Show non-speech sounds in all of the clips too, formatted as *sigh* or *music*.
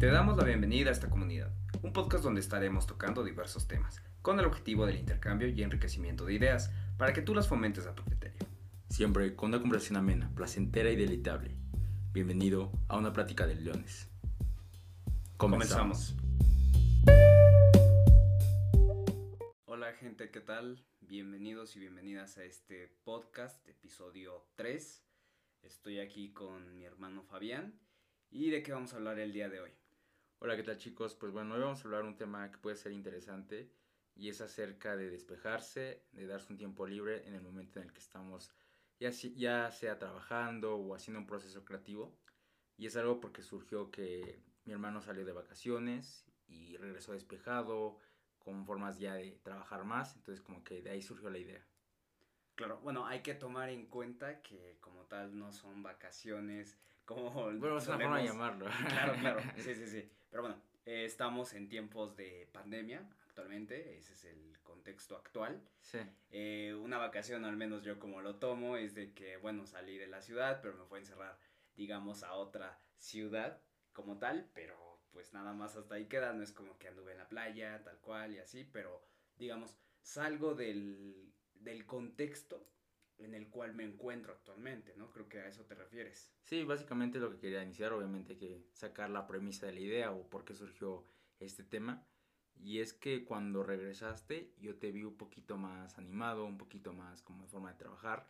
Te damos la bienvenida a esta comunidad, un podcast donde estaremos tocando diversos temas, con el objetivo del intercambio y enriquecimiento de ideas, para que tú las fomentes a tu criterio. Siempre con una conversación amena, placentera y deleitable. Bienvenido a una plática de leones. Comenzamos. Hola gente, ¿qué tal? Bienvenidos y bienvenidas a este podcast, episodio 3. Estoy aquí con mi hermano Fabián. ¿Y de qué vamos a hablar el día de hoy? Hola, ¿qué tal chicos? Pues bueno, hoy vamos a hablar un tema que puede ser interesante y es acerca de despejarse, de darse un tiempo libre en el momento en el que estamos ya, ya sea trabajando o haciendo un proceso creativo. Y es algo porque surgió que mi hermano salió de vacaciones y regresó despejado, con formas ya de trabajar más, entonces como que de ahí surgió la idea. Claro, bueno, hay que tomar en cuenta que como tal no son vacaciones como... Bueno, es una forma de llamarlo. Claro, claro, *laughs* sí, sí, sí. Pero bueno, eh, estamos en tiempos de pandemia actualmente, ese es el contexto actual. Sí. Eh, una vacación, al menos yo como lo tomo, es de que, bueno, salí de la ciudad, pero me fue a encerrar, digamos, a otra ciudad como tal, pero pues nada más hasta ahí queda, no es como que anduve en la playa, tal cual y así, pero digamos, salgo del, del contexto en el cual me encuentro actualmente, ¿no? Creo que a eso te refieres. Sí, básicamente lo que quería iniciar, obviamente hay que sacar la premisa de la idea o por qué surgió este tema. Y es que cuando regresaste yo te vi un poquito más animado, un poquito más como de forma de trabajar.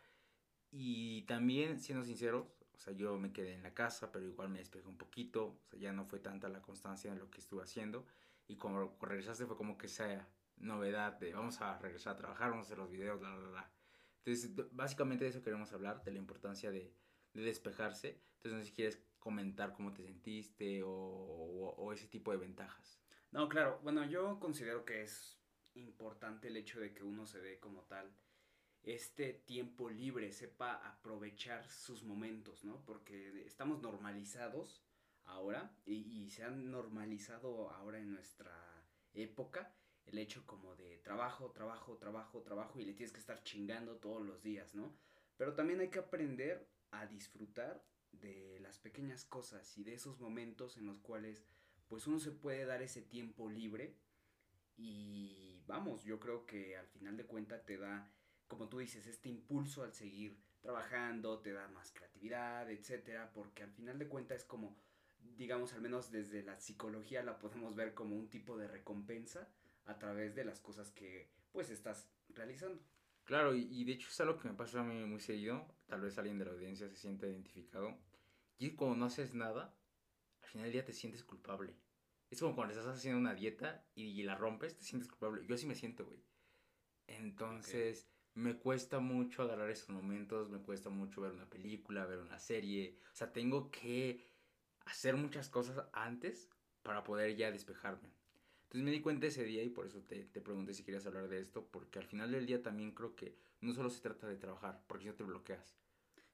Y también, siendo sinceros, o sea, yo me quedé en la casa, pero igual me despejé un poquito. O sea, ya no fue tanta la constancia en lo que estuve haciendo. Y cuando regresaste fue como que esa novedad de vamos a regresar a trabajar, vamos a hacer los videos, bla, bla, bla. Entonces, básicamente de eso queremos hablar, de la importancia de, de despejarse. Entonces, no sé si quieres comentar cómo te sentiste o, ese tipo de ventajas. No, claro. Bueno, yo considero que es importante el hecho de que uno se dé como tal este tiempo libre, sepa aprovechar sus momentos, ¿no? Porque estamos normalizados ahora y se han normalizado ahora en nuestra época el hecho como de trabajo, trabajo, trabajo, trabajo y le tienes que estar chingando todos los días, ¿no? Pero también hay que aprender a disfrutar de las pequeñas cosas y de esos momentos en los cuales pues uno se puede dar ese tiempo libre y vamos, yo creo que al final de cuentas te da, como tú dices, este impulso al seguir trabajando, te da más creatividad, etcétera, porque al final de cuentas es como, digamos, al menos desde la psicología la podemos ver como un tipo de recompensa a través de las cosas que pues estás realizando. Claro, y, de hecho es algo que me pasa a mí muy seguido, tal vez alguien de la audiencia se siente identificado, y cuando no haces nada, al final del día te sientes culpable. Es como cuando estás haciendo una dieta y, la rompes, te sientes culpable. Yo así me siento, güey. Entonces, me cuesta mucho agarrar esos momentos, me cuesta mucho ver una película, ver una serie. O sea, tengo que hacer muchas cosas antes para poder ya despejarme. Entonces me di cuenta ese día y por eso te, te pregunté si querías hablar de esto, porque al final del día también creo que no solo se trata de trabajar, porque si no te bloqueas.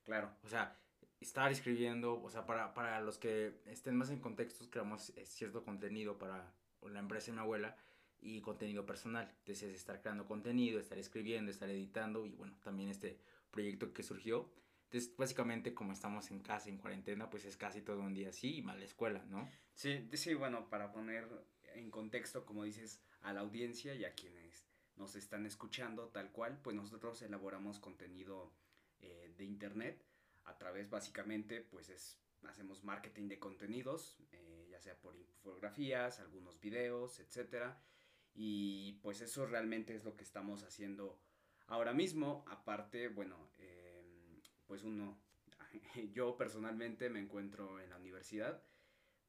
Claro. O sea, estar escribiendo, o sea, para, para los que estén más en contextos, creamos eh, cierto contenido para la empresa de mi abuela y contenido personal. Entonces, estar creando contenido, estar escribiendo, estar editando y bueno, también este proyecto que surgió. Entonces, básicamente, como estamos en casa, en cuarentena, pues es casi todo un día así y mal escuela, ¿no? Sí, sí, bueno, para poner en contexto, como dices, a la audiencia y a quienes nos están escuchando tal cual, pues nosotros elaboramos contenido eh, de internet. A través básicamente, pues es, hacemos marketing de contenidos, eh, ya sea por infografías, algunos videos, etcétera, y pues eso realmente es lo que estamos haciendo ahora mismo, aparte, bueno, em, pues uno, *laughs* yo personalmente me encuentro en la universidad,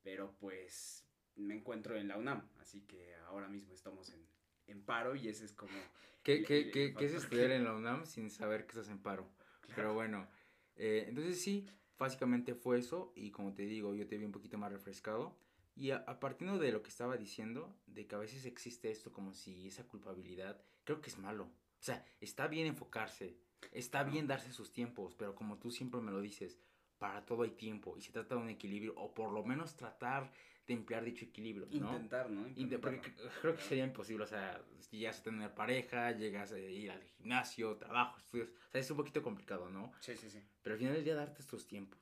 pero pues me encuentro en la UNAM, así que ahora mismo estamos en, en paro y ese es como... ¿Qué, qué, qué, ¿qué es estudiar en la UNAM sin saber que estás en paro? Pero bueno, eh, entonces sí, básicamente fue eso y como te digo, yo te vi un poquito más refrescado. Y a, partir de lo que estaba diciendo, de que a veces existe esto como si esa culpabilidad, creo que es malo. O sea, está bien enfocarse, está bien darse sus tiempos, pero como tú siempre me lo dices, para todo hay tiempo y se trata de un equilibrio o por lo menos tratar de emplear dicho equilibrio, ¿no? Intentar, ¿no? porque creo que sería imposible, o sea, llegas a tener pareja, llegas a ir al gimnasio, trabajo, estudios, o sea, es un poquito complicado, ¿no? Sí, sí, sí. Pero al final del día darte estos tiempos,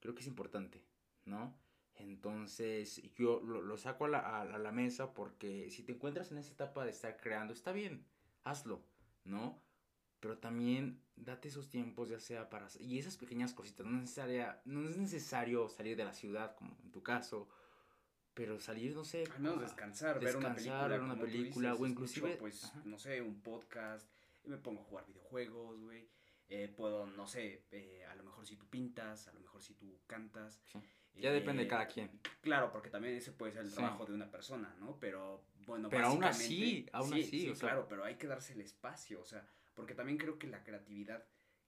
creo que es importante, ¿no? Entonces yo lo, saco a la, a la, mesa porque si te encuentras en esa etapa de estar creando, está bien, hazlo, ¿no? Pero también date esos tiempos ya sea para... Y esas pequeñas cositas, no, necesaria, no es necesario salir de la ciudad como en tu caso, pero salir, no sé... Al menos descansar, ver una película, ver una película o inclusive... pues, no sé, un podcast, y me pongo a jugar videojuegos, güey. Eh, puedo, no sé, eh, a lo mejor si tú pintas, a lo mejor si tú cantas. Ya depende de cada quien. Claro, porque también ese puede ser el trabajo de una persona, ¿no? Pero bueno, pero aún así, aún así, sí, claro, pero hay que darse el espacio, o sea, porque también creo que la creatividad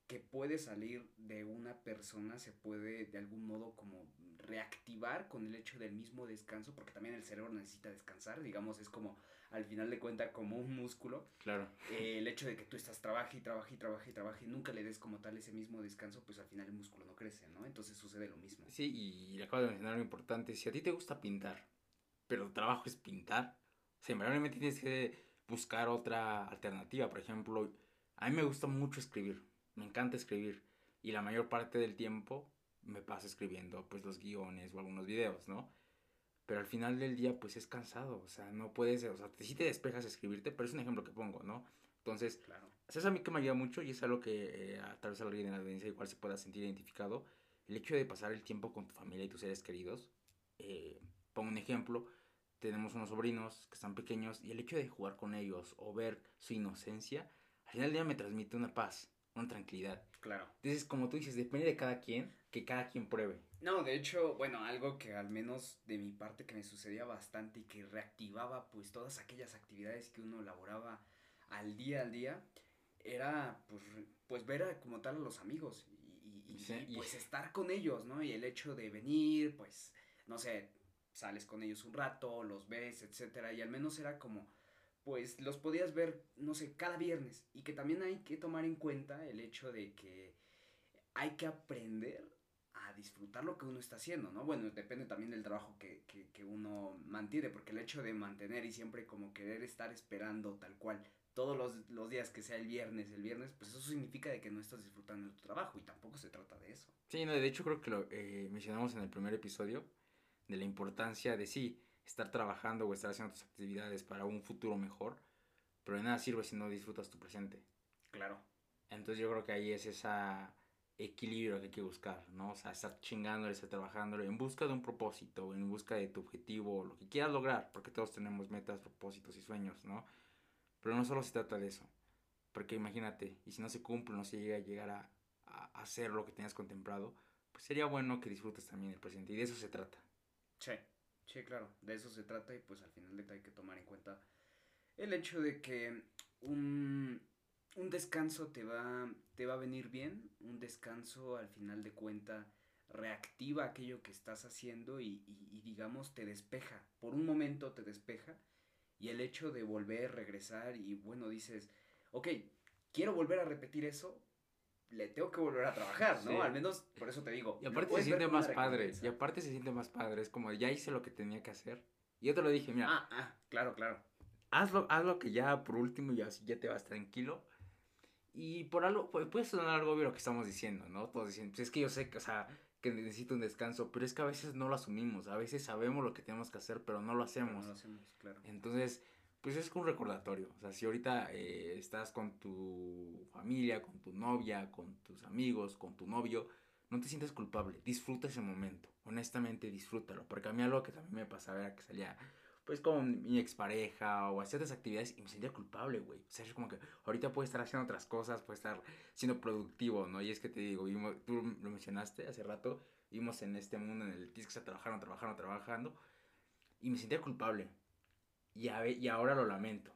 que puede salir de una persona se puede de algún modo como reactivar con el hecho del mismo descanso, porque también el cerebro necesita descansar, digamos, es como al final de cuenta como un músculo. Claro. Eh, el hecho de que tú estás trabaja y trabaja y trabaja y trabaja y nunca le des como tal ese mismo descanso, pues al final el músculo no crece, ¿no? Entonces sucede lo mismo. Sí, y acabo de mencionar algo importante, si a ti te gusta pintar, pero tu trabajo es pintar, o invariablemente tienes que buscar otra alternativa, por ejemplo, a mí me gusta mucho escribir, me encanta escribir y la mayor parte del tiempo me paso escribiendo pues los guiones o algunos videos, ¿no? Pero al final del día pues es cansado, o sea, no puedes, o sea, sí te despejas escribirte, pero es un ejemplo que pongo, ¿no? Entonces, claro. eso a mí que me ayuda mucho y es algo que eh, a tal vez a alguien en la audiencia igual se pueda sentir identificado, el hecho de pasar el tiempo con tu familia y tus seres queridos. Eh, pongo un ejemplo, tenemos unos sobrinos que están pequeños y el hecho de jugar con ellos o ver su inocencia, final del día me transmite una paz, una tranquilidad. Claro. Entonces, como tú dices, depende de cada quien, que cada quien pruebe. No, de hecho, bueno, algo que al menos de mi parte que me sucedía bastante y que reactivaba pues todas aquellas actividades que uno elaboraba al día al día, era pues, pues ver como tal a los amigos y, y, pues estar con ellos, ¿no? Y el hecho de venir, pues, no sé, sales con ellos un rato, los ves, etcétera, y al menos era como pues los podías ver, no sé, cada viernes. Y que también hay que tomar en cuenta el hecho de que hay que aprender a disfrutar lo que uno está haciendo, ¿no? Bueno, depende también del trabajo que, uno mantiene, porque el hecho de mantener y siempre como querer estar esperando tal cual todos los, días que sea el viernes, el viernes, pues eso significa de que no estás disfrutando de tu trabajo y tampoco se trata de eso. Sí, no, de hecho creo que lo eh, mencionamos en el primer episodio, de la importancia de sí, estar trabajando o estar haciendo tus actividades para un futuro mejor, pero de nada sirve si no disfrutas tu presente. Claro. Entonces yo creo que ahí es ese equilibrio que hay que buscar, ¿no? O sea, estar chingándole, estar trabajándole en busca de un propósito, en busca de tu objetivo, lo que quieras lograr, porque todos tenemos metas, propósitos y sueños, ¿no? Pero no solo se trata de eso, porque imagínate, y si no se cumple, no se llega a llegar a, a hacer lo que tenías contemplado, pues sería bueno que disfrutes también el presente, y de eso se trata. Sí. Sí, claro, de eso se trata y pues al final de hay que tomar en cuenta el hecho de que un, descanso te va, te va a venir bien, un descanso al final de cuenta reactiva aquello que estás haciendo y, y, digamos te despeja, por un momento te despeja y el hecho de volver, regresar y bueno dices, ok, quiero volver a repetir eso, le tengo que volver a trabajar, ¿no? Al menos por eso te digo. Y aparte se siente más padre. Y aparte se siente más padre. Es como, ya hice lo que tenía que hacer. Y yo te lo dije, mira. Ah, ah, claro, claro. Hazlo, hazlo que ya por último y así ya te vas tranquilo. Y por algo, puede sonar algo obvio lo que estamos diciendo, ¿no? Todos dicen, pues es que yo sé que, o sea, que necesito un descanso, pero es que a veces no lo asumimos, a veces sabemos lo que tenemos que hacer, pero no lo hacemos. no lo hacemos, claro. Entonces, pues es un recordatorio. O sea, si ahorita eh, estás con tu familia, con tu novia, con tus amigos, con tu novio, no te sientas culpable. Disfruta ese momento. Honestamente, disfrútalo. Porque a mí algo que también me pasaba era que salía pues con mi expareja o hacía otras actividades y me sentía culpable, güey. O sea, es como que ahorita puedo estar haciendo otras cosas, puedo estar siendo productivo, ¿no? Y es que te digo, tú lo mencionaste hace rato, vimos en este mundo en el que estar trabajando, trabajando, trabajando, y me sentía culpable y, y ahora lo lamento.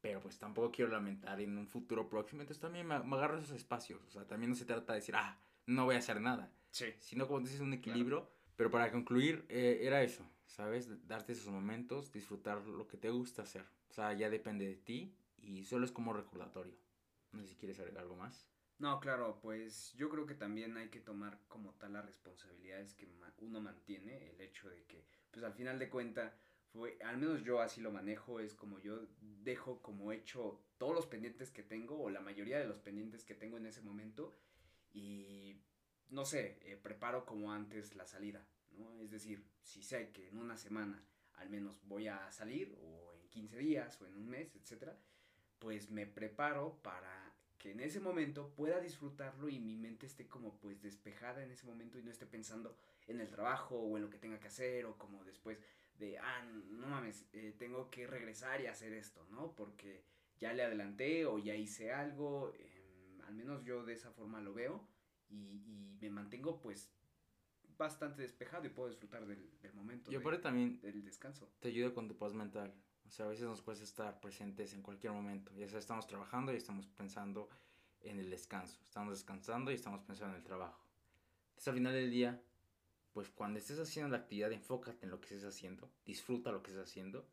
Pero pues tampoco quiero lamentar en un futuro próximo. Entonces también me, agarro esos espacios. O sea, también no se trata de decir, ah, no voy a hacer nada. Sí. Sino como dices, un equilibrio. Pero para concluir, eh, era eso, ¿sabes? Darte esos momentos, disfrutar lo que te gusta hacer. O sea, ya depende de ti y solo es como recordatorio. No sé si quieres agregar algo más. No, claro, pues yo creo que también hay que tomar como tal las responsabilidades que uno mantiene, el hecho de que, pues al final de cuentas, al menos yo así lo manejo, es como yo dejo como hecho todos los pendientes que tengo o la mayoría de los pendientes que tengo en ese momento y no sé, eh, preparo como antes la salida, ¿no? Es decir, si sé que en una semana al menos voy a salir, o en 15 días, o en un mes, etcétera, pues me preparo para que en ese momento pueda disfrutarlo y mi mente esté como pues despejada en ese momento y no esté pensando en el trabajo o en lo que tenga que hacer o como después de, ah, no mames, eh, tengo que regresar y hacer esto, ¿no? Porque ya le adelanté o ya hice algo, em, al menos yo de esa forma lo veo y, y, me mantengo pues bastante despejado y puedo disfrutar del, del momento. Y aparte también del descanso. Te ayuda con tu paz mental. O sea, a veces nos cuesta estar presentes en cualquier momento. Ya sea estamos trabajando y estamos pensando en el descanso. Estamos descansando y estamos pensando en el trabajo. Entonces al final del día, pues cuando estés haciendo la actividad, enfócate en lo que estés haciendo. Disfruta lo que estés haciendo.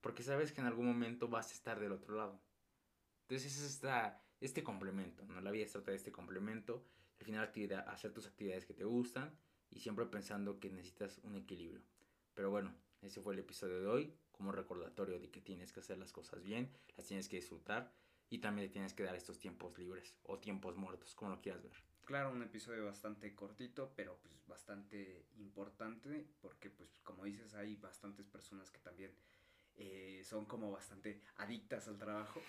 Porque sabes que en algún momento vas a estar del otro lado. Entonces es esta, este complemento, ¿no? La vida se trata de este complemento. Al final actividad, hacer tus actividades que te gustan y siempre pensando que necesitas un equilibrio. Pero bueno, ese fue el episodio de hoy como recordatorio de que tienes que hacer las cosas bien, las tienes que disfrutar y también tienes que dar estos tiempos libres o tiempos muertos, como lo quieras ver. Claro, un episodio bastante cortito, pero pues bastante importante porque pues como dices hay bastantes personas que también eh, son como bastante adictas al trabajo,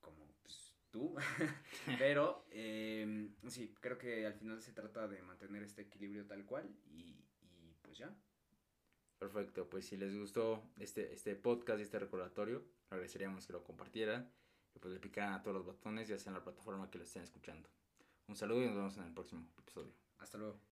como pues tú, *laughs* pero eh, sí, creo que al final se trata de mantener este equilibrio tal cual y, y pues ya. Perfecto, pues si les gustó este, este podcast y este recordatorio, agradeceríamos que lo compartieran y pues le picaran a todos los botones, ya sea en la plataforma que lo estén escuchando. Un saludo y nos vemos en el próximo episodio. Hasta luego.